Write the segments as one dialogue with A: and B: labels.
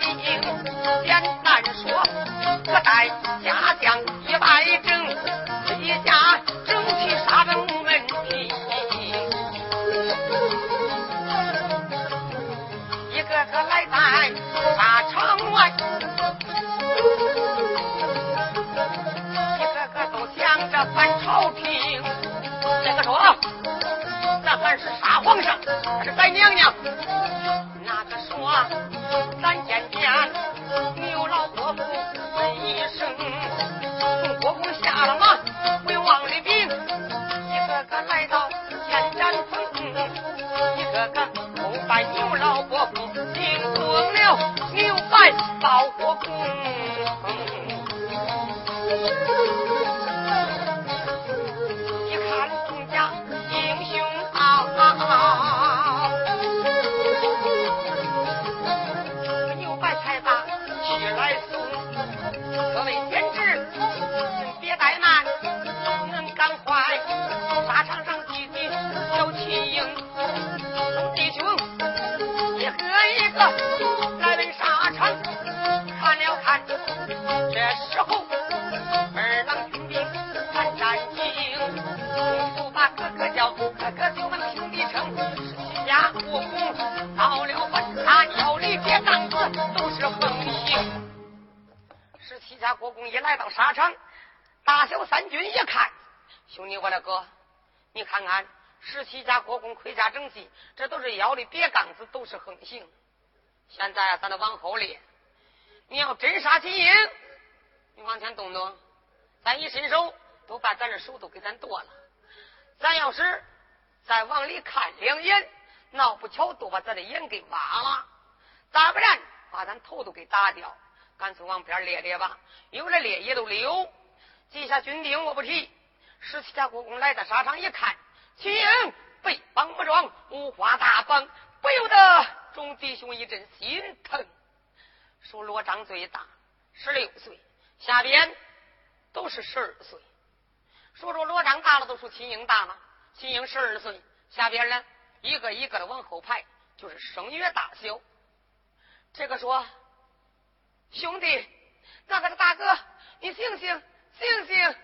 A: 命，简单说，可带家将一百整，一家整齐杀东门一个个来在大场外，一个个都想着反朝廷。这个说，那还是杀皇上，还是宰娘娘？公一来到沙场，大小三军一看，兄弟我的哥，你看看十七家国公盔甲整齐，这都是腰里别杠子，都是横行。现在咱得往后列，你要真杀秦英，你往前动动，咱一伸手都把咱这手都给咱剁了。咱要是再往里看两眼，闹不巧都把咱的眼给挖了，咋不然把咱头都给打掉。干脆往边列列吧，有了列也都溜。记下军丁我不提。十七家国公来到沙场一看，秦英背帮不装，五花大绑，不由得众弟兄一阵心疼。说罗章最大，十六岁，下边都是十二岁。说说罗章大了，都说秦英大了。秦英十二岁，下边呢一个一个的往后排，就是声乐大小。这个说。兄弟，那个大哥，你醒醒，醒醒！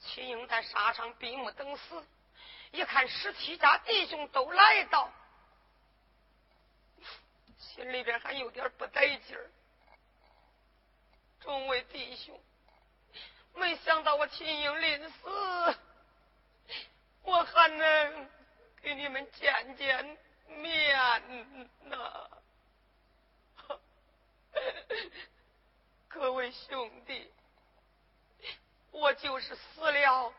A: 秦英在沙场闭目等死，一看十七家弟兄都来到，心里边还有点不得劲儿。众位弟兄，没想到我秦英临死，我还能给你们见见面呐！各位兄弟，我就是死了，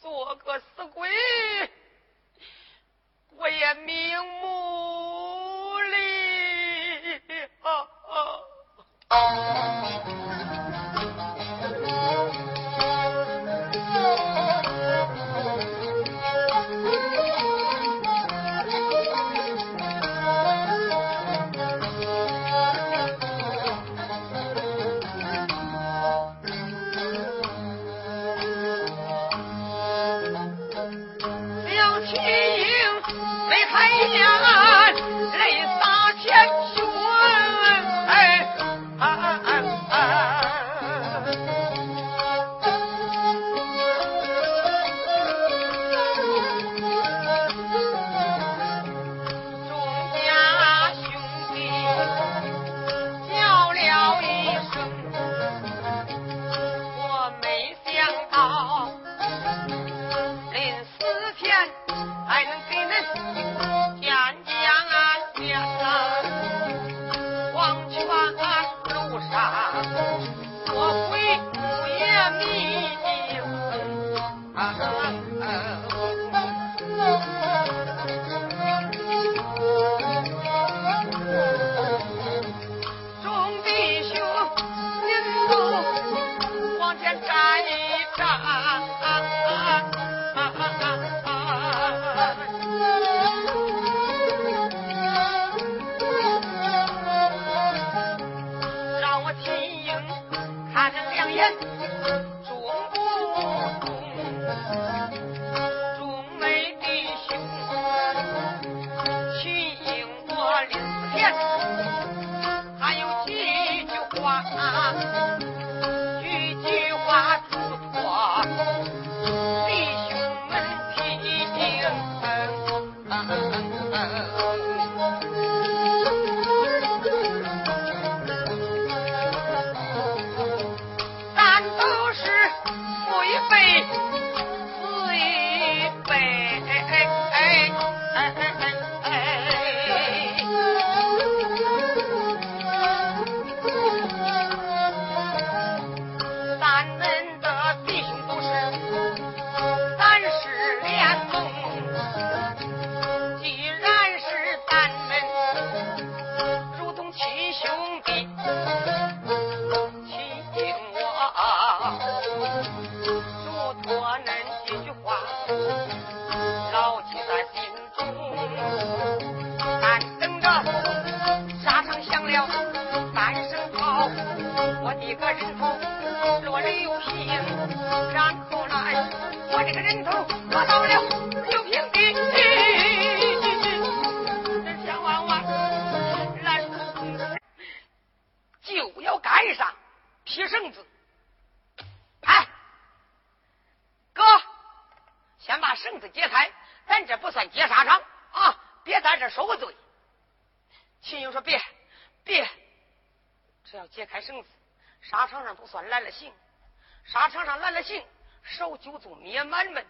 A: 做个死鬼，我也瞑目了。九族灭满门，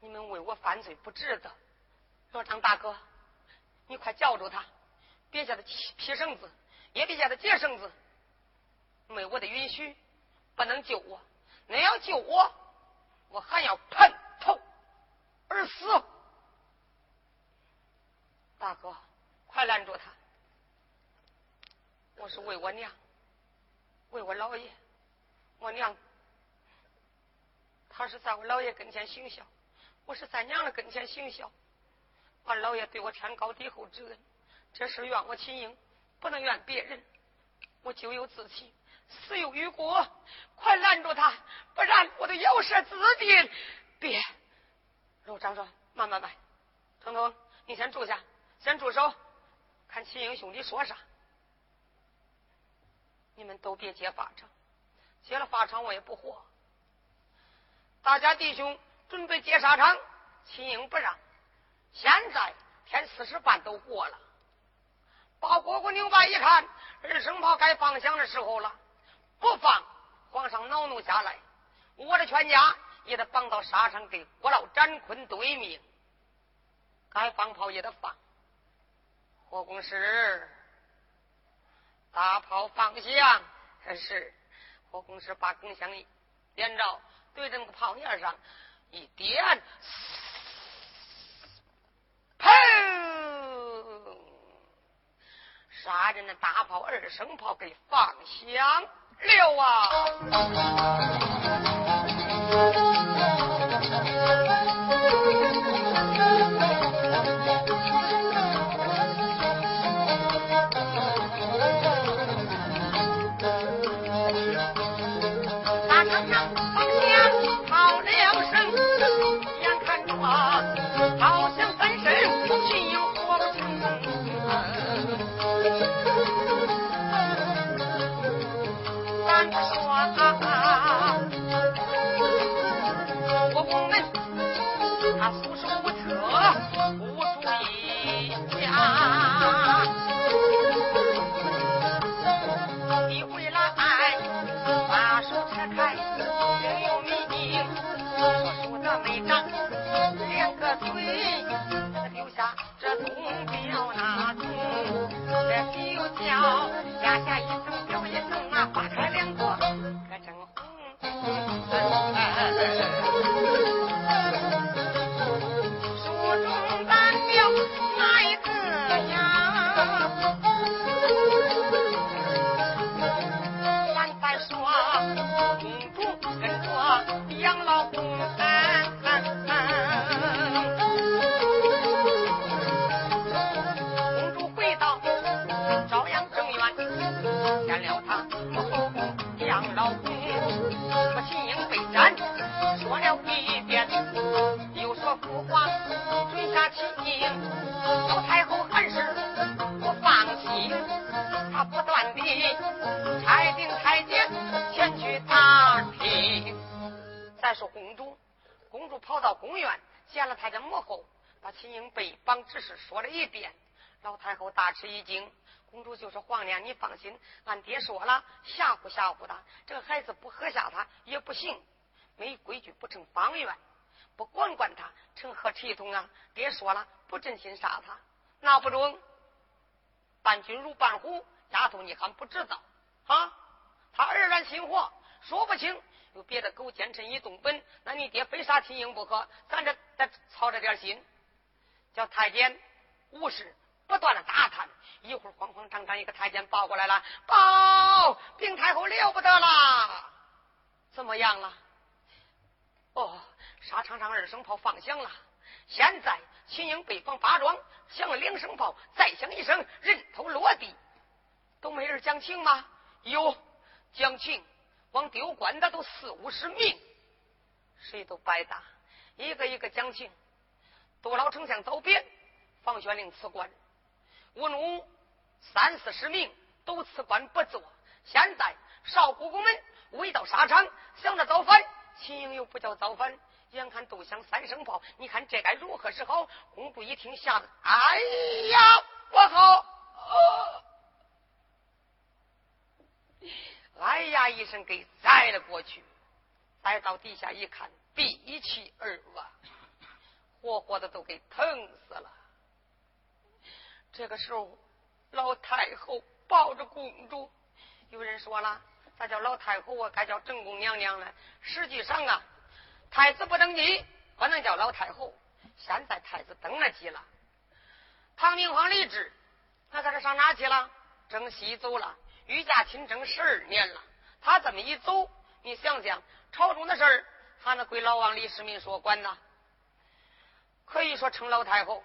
A: 你们为我犯罪不值得。罗章大哥，你快叫住他，别叫他劈绳子，也别叫他解绳子。”没我的允许，不能救我。你要救我，我还要喷头而死。大哥，快拦住他！我是为我娘，为我老爷。我娘，他是在我老爷跟前行孝，我是在娘的跟前行孝。俺老爷对我天高地厚之恩，这事怨我秦英，不能怨别人。我咎由自取。死有余辜，快拦住他，不然我都咬舌自尽。别，陆长说：“慢慢慢，彤彤，你先住下，先住手，看秦英兄弟说啥。你们都别接法场，接了法场我也不活。大家弟兄准备接沙场，秦英不让。现在天四时半都过了，把蝈蝈牛把一看，二声炮该放响的时候了。”不放，皇上恼怒下来，我的全家也得绑到沙场给国老斩坤对命。该放炮也得放。火攻师，大炮放响，是火攻师把弓香点着，对着那个炮眼上一点，砰！杀人的大炮二声炮给放响。了啊！到公园见了太监母后，把秦英被绑之事说了一遍，老太后大吃一惊。公主就说：“皇娘，你放心，俺爹说了，吓唬吓唬他。这个孩子不喝下他也不行，没规矩不成方圆，不管管他，成何体统啊？爹说了，不真心杀他，那不中。伴君如伴虎，丫头你还不知道啊？他儿然心火，说不清。有别的狗奸臣一动本，那你爹非杀秦英不可。咱这得操着点心，叫太监。”武士不断的打探，一会儿慌慌张张一个太监报过来了，报禀太后了不得了，怎么样了？哦，沙场上二声炮放响了。现在秦英北方八庄响了两声炮，再响一声，人头落地，都没人讲情吗？有讲情，光丢官的都四五十名，谁都白搭，一个一个讲情。多老丞相走别，房玄龄辞官，吴奴三四十名都辞官不做。现在少国公们围到沙场，想着造反，秦英又不叫造反。眼看都响三声炮，你看这该如何是好？公主一听，吓得哎呀，不好！哎呀一声，给栽了过去。栽到地下一看，闭气而亡，活活的都给疼死了。这个时候，老太后抱着公主，有人说了，咋叫老太后啊？该叫正宫娘娘了。实际上啊。太子不登基，不能叫老太后。现在太子登了基了。唐明皇立志，那，他在这上哪去了？征西走了。御驾亲征十二年了，他这么一走，你想想，朝中的事儿还能归老王李世民说管呢？可以说称老太后。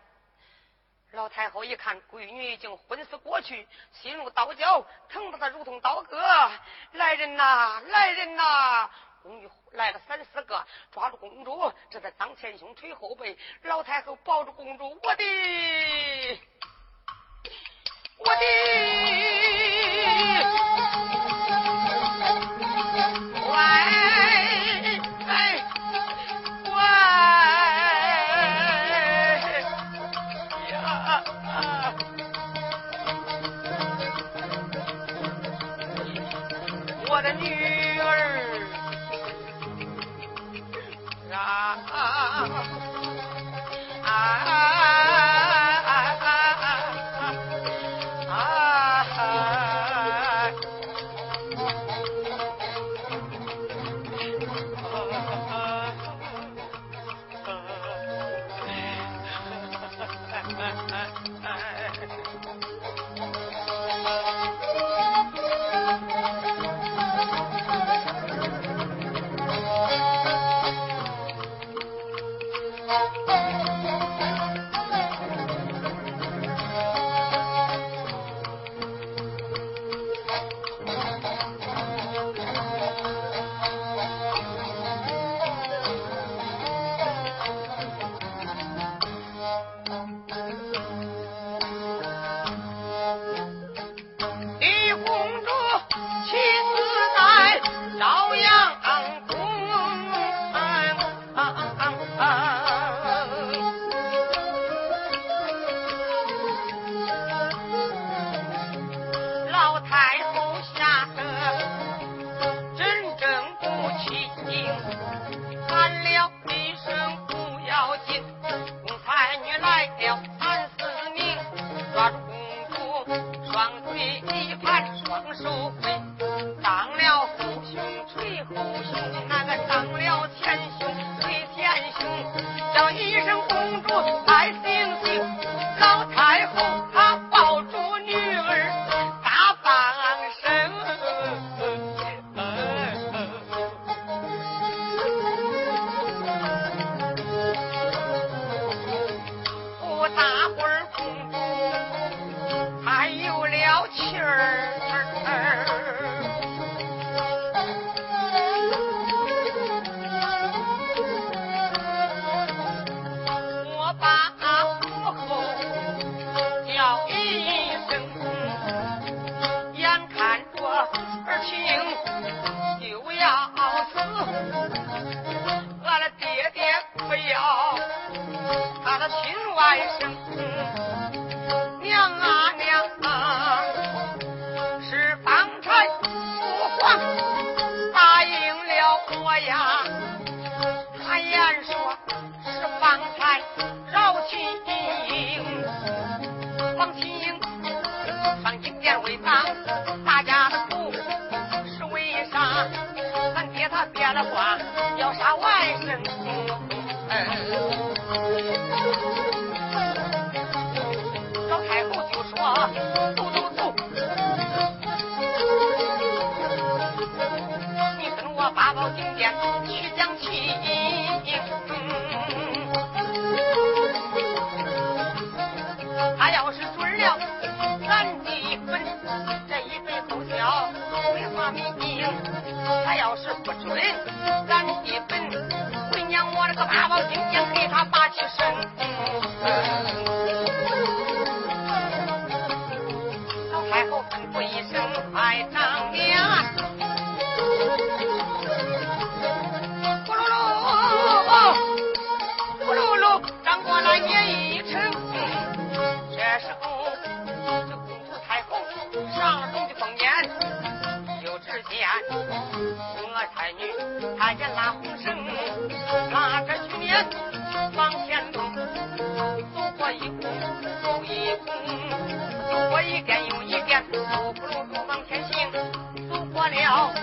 A: 老太后一看闺女已经昏死过去，心如刀绞，疼得她如同刀割。来人呐，来人呐！宫女来了三四个，抓住公主，这在当前胸捶后背。老太后抱住公主，我的，我的，乖，乖呀！我的女儿啊！他变了卦，要杀万圣公。不人，咱的本，回娘我这个八宝金剑给他拔起身。走，过一步又一步，走过一遍又一遍，咕噜噜往前行，走过了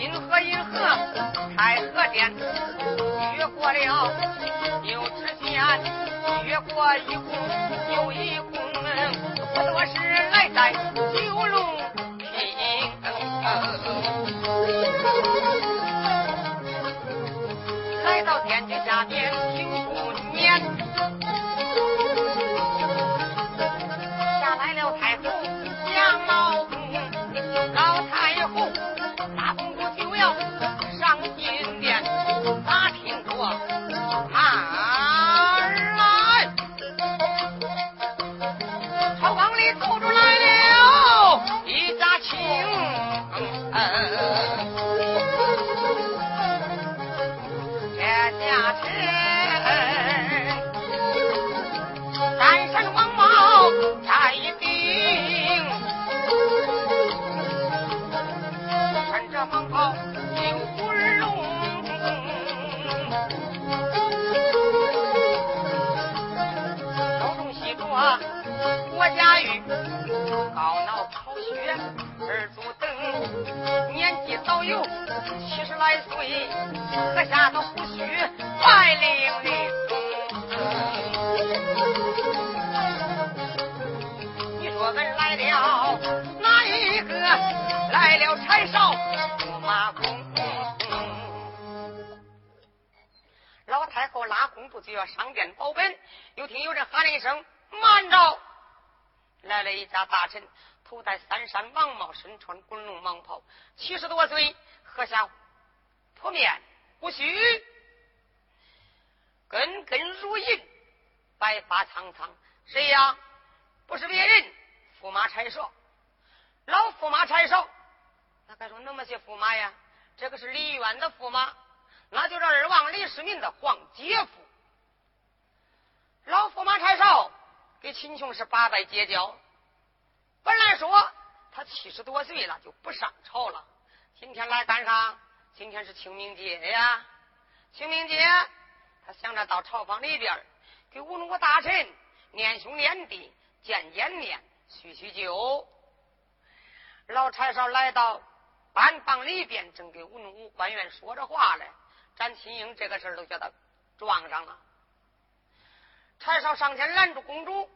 A: 银河银河太和殿，越过了又只见越过一宫又一宫，不多时来在九龙亭。就要上殿保本，又听有人喊了一声：“慢着！”来了一家大臣，头戴三山王帽，身穿滚龙蟒袍，七十多岁，喝下扑面胡须，根根如银，白发苍苍。谁呀？不是别人，驸马柴少。老驸马柴少，那该说那么些驸马呀？这个是李渊的驸马，那就是二王李世民的皇姐夫。老驸马柴少跟秦琼是八拜结交，本来说他七十多岁了就不上朝了，今天来干啥？今天是清明节呀！清明节，他想着到朝房里边给文武大臣念兄念弟、见见面、叙叙旧。老柴少来到班房里边，正给文武官员说着话嘞，展青英这个事儿都叫他撞上了。柴少上前拦住公主，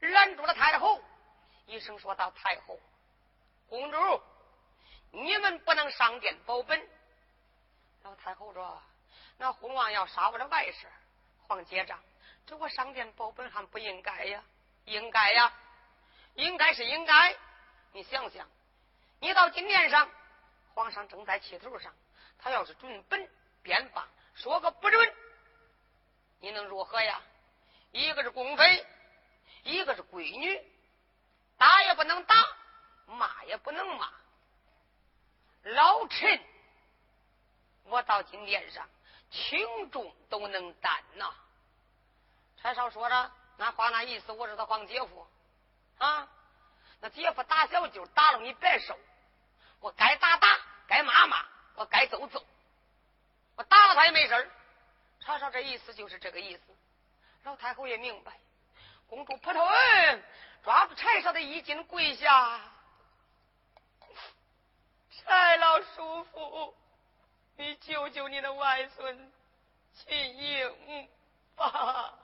A: 拦住了太后，一声说道：“太后，公主，你们不能上殿保本。”老太后说：“那昏王要杀我的外甥，黄结账，这我上殿保本还不应该呀？应该呀，应该是应该。你想想，你到金殿上，皇上正在气头上，他要是准本鞭法，说个不准，你能如何呀？一个是公妃，一个是闺女，打也不能打，骂也不能骂。老臣，我到金殿上，轻重都能担呐。柴少说着那话那意思，我是他黄姐夫啊，那姐夫打小就打了你别受，我该打打，该骂骂，我该揍揍，我打了他也没事儿。柴少这意思就是这个意思。老太后也明白，公主扑通抓住柴少的衣襟跪下，柴老叔父，你救救你的外孙秦英吧！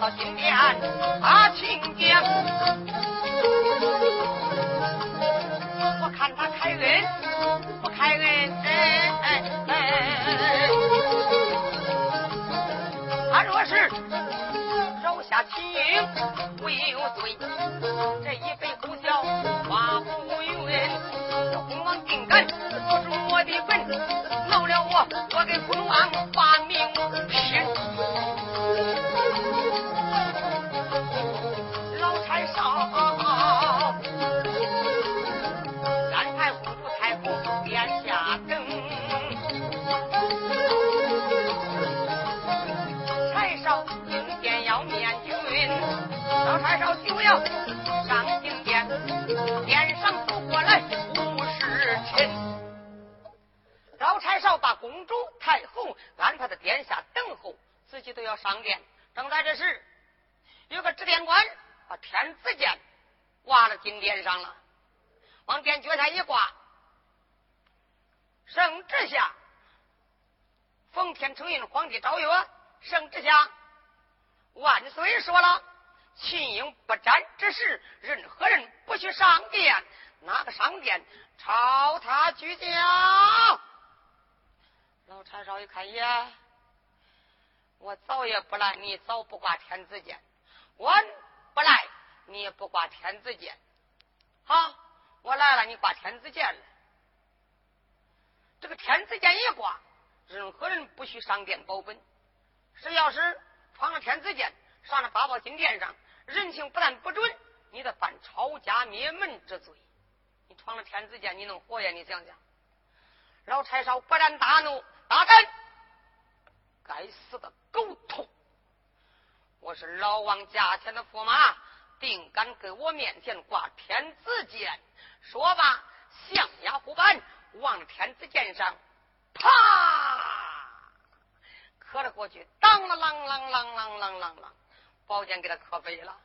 A: 到金殿把请讲，我看他开恩不开恩，哎哎哎，他若是手。下秦英未有罪，这一杯苦笑话不匀。这昏王定敢不是我的本，闹了我，我给昏王发命拼。就要上金殿，殿上走过来五十臣。老柴少把公主太后安排在殿下等候，自己都要上殿。正在这时，有个执殿官把天子剑挂到金殿上了，往殿脚下一挂。圣旨下，奉天承运，皇帝诏曰：圣旨下，万岁说了。秦英不战之时，任何人不许上殿。哪个上殿，朝他举家。老柴少一看，耶，我早也不来，你早不挂天子剑；我不来，你也不挂天子剑。好，我来了，你挂天子剑了。这个天子剑一挂，任何人不许上殿？保本。谁要是闯了天子剑，上了八宝金殿上。人情不但不准，你得犯抄家灭门之罪。你闯了天子剑，你能活呀？你想想，老柴烧勃然大怒，大胆！该死的狗头！我是老王家前的驸马，定敢给我面前挂天子剑？说罢，象牙虎板往天子剑上啪磕了过去，当啷啷啷啷啷啷啷啷。宝剑给他磕飞了，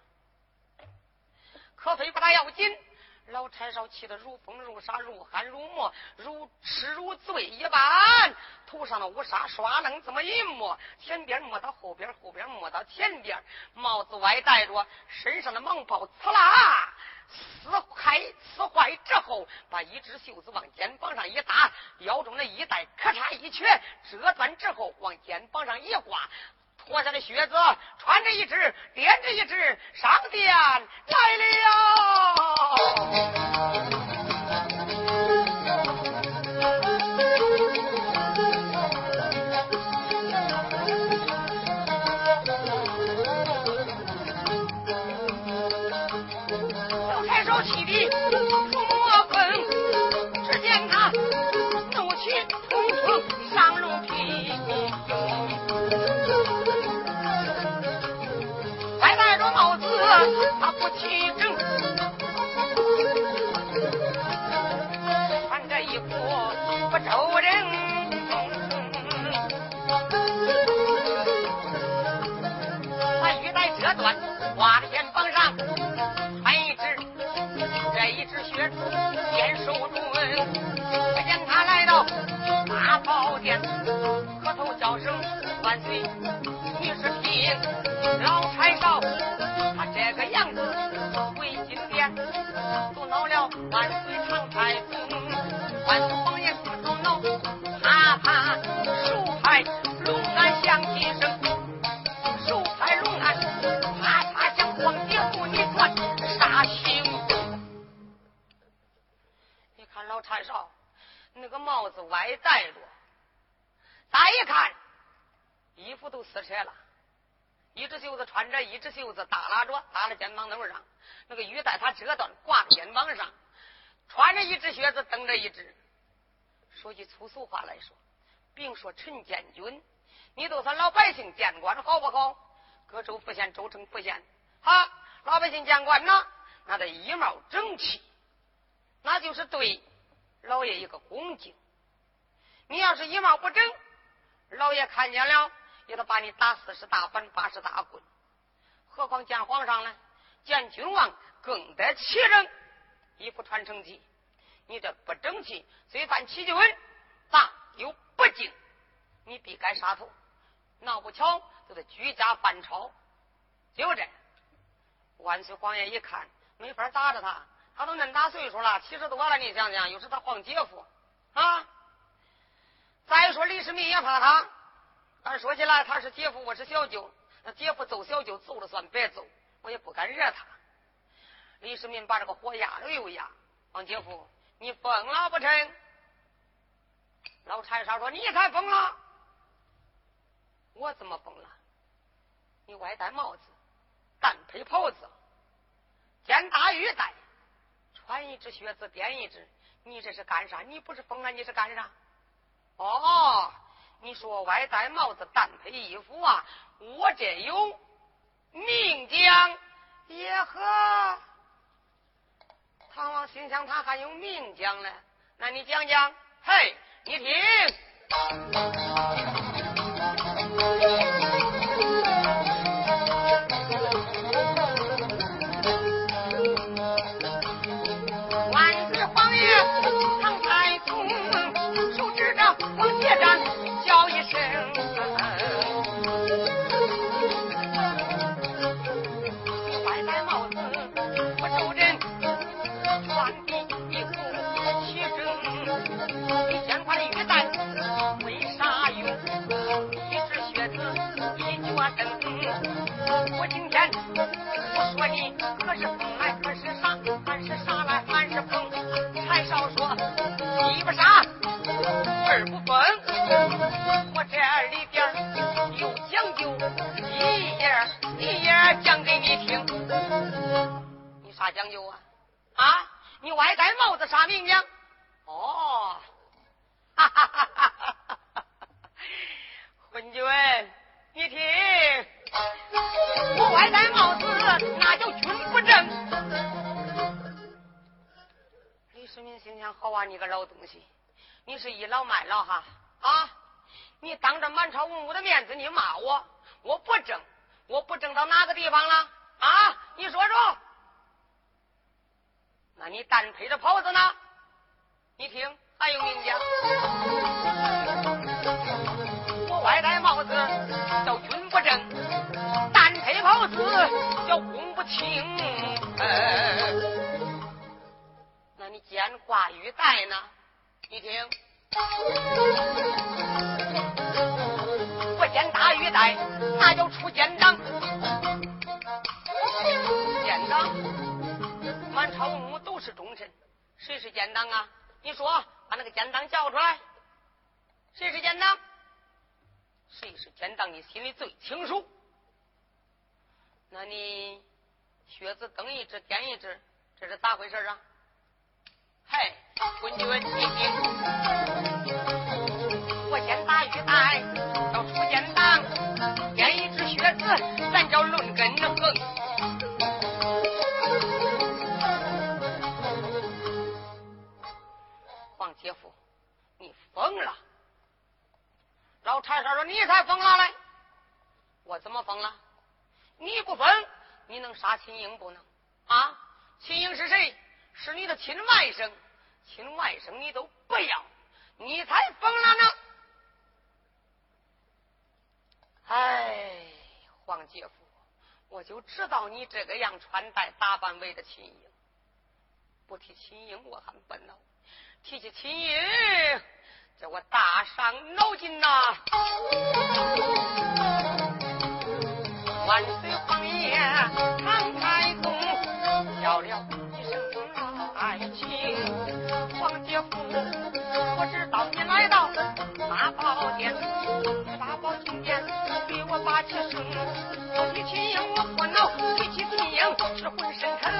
A: 磕飞不大要紧。老柴烧气得如风如沙，如寒如墨，如痴如醉一般。头上的乌纱刷楞这么一抹，前边抹到后边，后边抹到前边。帽子歪戴着，身上的蟒袍刺啦撕开撕坏之后，把一只袖子往肩膀上一搭，腰中的衣带咔嚓一瘸，折断之后往肩膀上一挂。脱下的靴子，穿着一只，点着一只，上殿来了。肩膀头上。那个玉带他折断，挂肩膀上。穿着一只靴子，蹬着一只。说句粗俗话来说，别说陈建军，你都算老百姓见官好不好？各州府县、州城府县，哈，老百姓见官呢，那得衣帽整齐，那就是对老爷一个恭敬。你要是衣帽不整，老爷看见了。也得把你打四十大板，八十大棍。何况见皇上呢？见君王更得其人，一不传承绩。你这不争气，罪犯欺君，大有不敬，你必该杀头。闹不巧，就得居家犯抄。就这，万岁皇爷一看，没法打着他。他都恁大岁数了，七十多了，你想想，又是他皇姐夫啊。再说李世民也怕他。按说起来，他是姐夫，我是小舅。那姐夫揍小舅，揍了算白揍，我也不敢惹他。李世民把这个火压了又压，王姐夫，你疯了不成？老柴烧说：“你才疯了，我怎么疯了？你歪戴帽子，单配袍子，肩大玉带，穿一只靴子，点一只，你这是干啥？你不是疯了，你是干啥？哦。”你说外戴帽子，单配衣服啊！我这有命将也呵。唐王心想，他还有命将呢。那你讲讲，嘿，你听。啥讲究啊？啊，你歪戴帽子啥名将？哦，哈哈哈哈哈哈！昏君，你听，我歪戴帽子那叫君不正。李世民心想：好啊，你个老东西，你是倚老卖老哈啊！你当着满朝文武的面子，你骂我，我不正，我不正到哪个地方了啊？你说说。那你单配的袍子呢？你听，还有名将，我外戴帽子叫君不正，单配袍子叫公不清。那你肩挂玉带呢？你听，我肩大玉带，那叫出奸党。奸党。满朝文武都是忠臣，谁是奸党啊？你说，把那个奸党叫出来。谁是奸党？谁是奸党？你心里最清楚。那你靴子蹬一只，点一只，这是咋回事啊？嘿，问君，你，我先打玉带，要出奸党，点一只靴子，咱叫论根横。柴烧说：“你才疯了嘞！我怎么疯了？你不疯，你能杀秦英不能？啊？秦英是谁？是你的亲外甥，亲外甥你都不要，你才疯了呢！哎，黄姐夫，我就知道你这个样穿戴打扮为的秦英，不提秦英我还笨呢。”提起秦英，叫我大伤脑筋呐！万岁皇爷，唐太宗叫了一声爱卿，王姐夫，我知道你来到八宝殿，八宝金殿给我把起声，提秦英我火恼，提起秦英是浑身疼。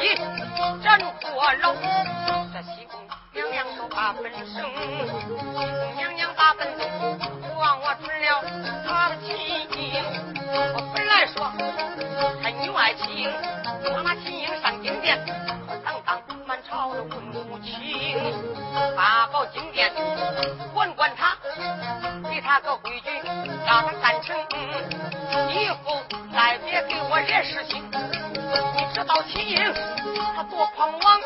A: 彩仙叫李皮斩活老，这西宫娘娘都把本生，娘娘把本宗望我准了他的亲。我本来说很有爱情，我那亲英上金殿，当当满朝的文武卿，八宝金殿管管他，给他个规矩，让他干成，以后再别给我惹事情。这道秦营他多狂妄，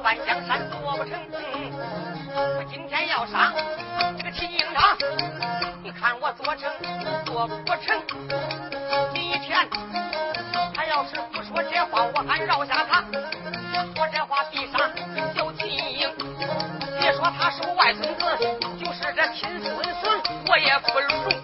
A: 十万江山做不成。我今天要杀这个秦英堂，你看我做成做不成？天，他要是不说这话，我还饶下他。说这话必杀小秦英，别说他是我外孙子，就是这亲孙孙，我也不容。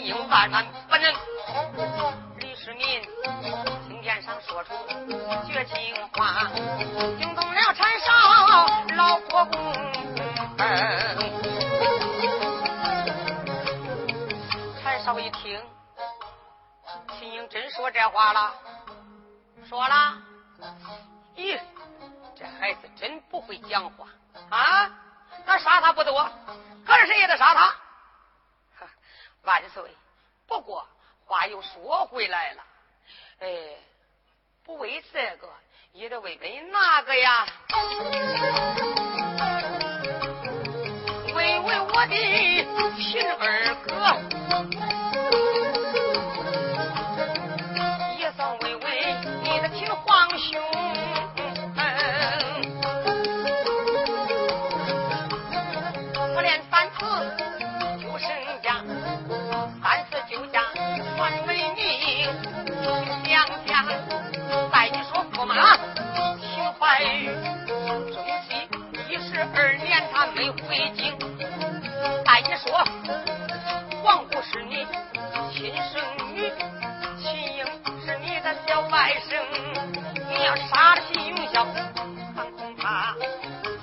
A: 秦英，万万不能。李世民听殿上说出绝情话，惊动了柴少老国公。柴少一听，秦英真说这话了，说了，咦，这孩子真不会讲话。啊，那杀他不多，可是谁也得杀他。万岁，不过话又说回来了，哎，不为这个，也得为为那个呀，为为我的亲儿哥，没回京，大爷说，皇姑是你亲生女，秦英是你的小外甥，你要杀了秦永孝，很恐怕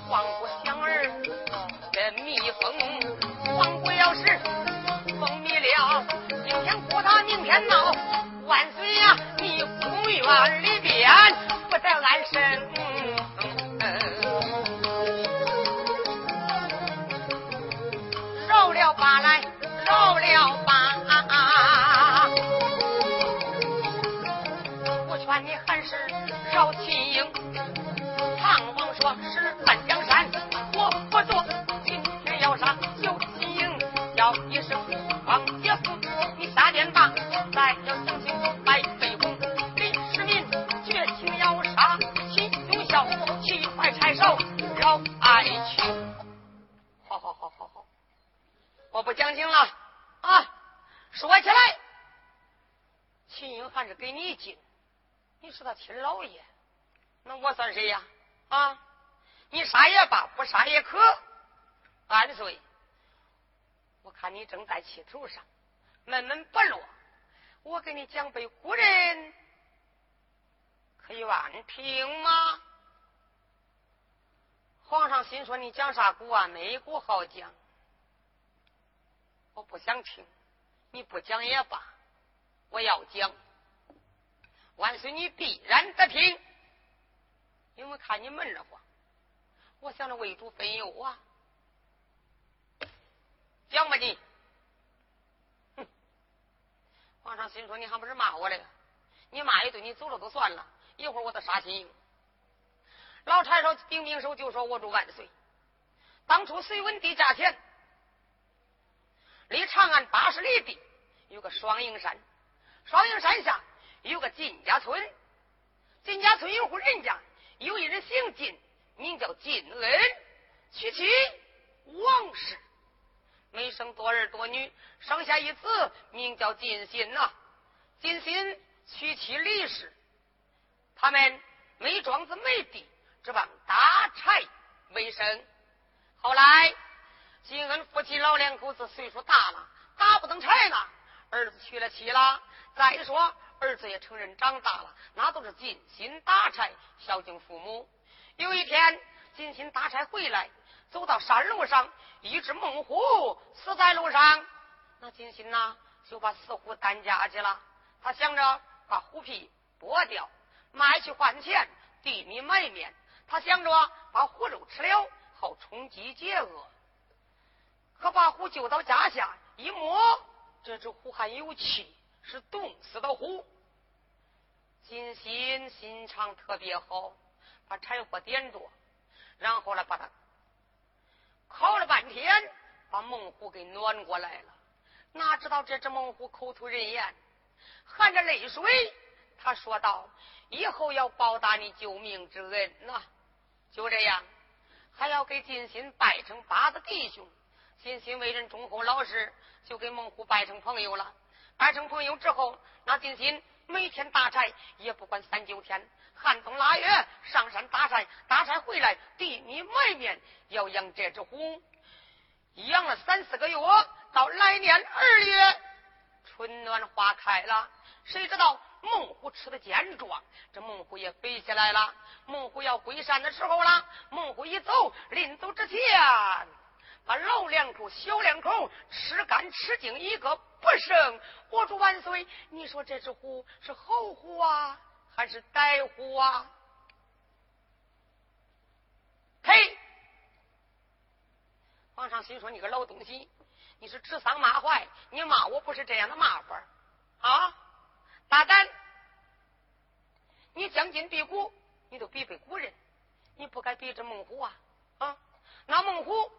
A: 皇姑想儿的蜜蜂，皇姑要是蜂蜜了，今天哭他，明天闹，万岁呀，你宫院老爷，那我算谁呀？啊！你杀也罢，不杀也可。安岁！我看你正在气头上，闷闷不乐。我给你讲杯古人，可以吧？你听吗？皇上心说你讲啥古啊？没古好讲。我不想听，你不讲也罢，我要讲。万岁，你必然得听，因为看你闷得慌，我想着为主分忧啊。讲吧你，哼！皇上心说你还不是骂我嘞？你骂一顿，你走了都算了，一会儿我得杀心。老柴烧兵兵手就说：“我祝万岁，当初隋文帝驾前。”离长安八十里地有个双营山，双营山下有个金家村，金家村有户人家，有一人姓金，名叫金恩，娶妻王氏，没生多儿多女，生下一子名叫金信呐。金信娶妻李氏，他们没庄子没地，指望打柴为生。后来金恩夫妻老两口子岁数大了，打不动柴了，儿子娶了妻了。再说。儿子也承认长大了，那都是尽心打柴孝敬父母。有一天，尽心打柴回来，走到山路上，一只猛虎死在路上。那尽心呐，就把死虎担家去了。他想着把虎皮剥掉，卖去换钱，地米买面。他想着把虎肉吃了，好充饥解饿。可把虎救到家下，一摸，这只虎还有气。是冻死的虎，金心心肠特别好，把柴火点着，然后呢，把它烤了半天，把猛虎给暖过来了。哪知道这只猛虎口吐人言，含着泪水，他说道：“以后要报答你救命之恩呐！”就这样，还要给金心拜成八个弟兄。金心为人忠厚老实，就给猛虎拜成朋友了。拜成朋友之后，那金心每天打柴，也不管三九天，寒冬腊月上山打柴，打柴回来地米埋面，要养这只虎，养了三四个月，到来年二月，春暖花开了，谁知道猛虎吃的健壮，这猛虎也肥起来了。猛虎要归山的时候了，猛虎一走，临走之前。把老两口、小两口吃干吃净一个不剩。我祝万岁！你说这只虎是猴虎啊，还是歹虎啊？呸！皇上心说你个老东西，你是指桑骂槐，你骂我不是这样的骂法啊！大胆！你将今比古，你都比比古人，你不该比这猛虎啊啊！那猛虎。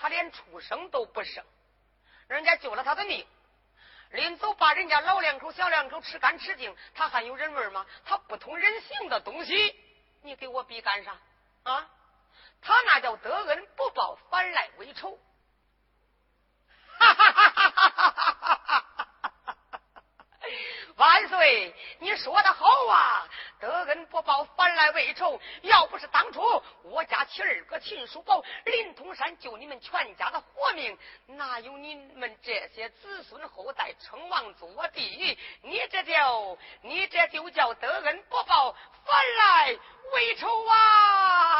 A: 他连畜生都不生，人家救了他的命，临走把人家老两口、小两口吃干吃净，他还有人味吗？他不通人性的东西，你给我比干啥啊？他那叫得恩不报，反来为仇。哈哈哈哈哈哈哈哈！万岁，你说的好啊！得恩不报，反来为仇。要不是当初我家七二哥秦叔宝临潼山救你们全家的活命，哪有你们这些子孙后代称王做帝？你这叫你这就叫得恩不报，反来为仇啊！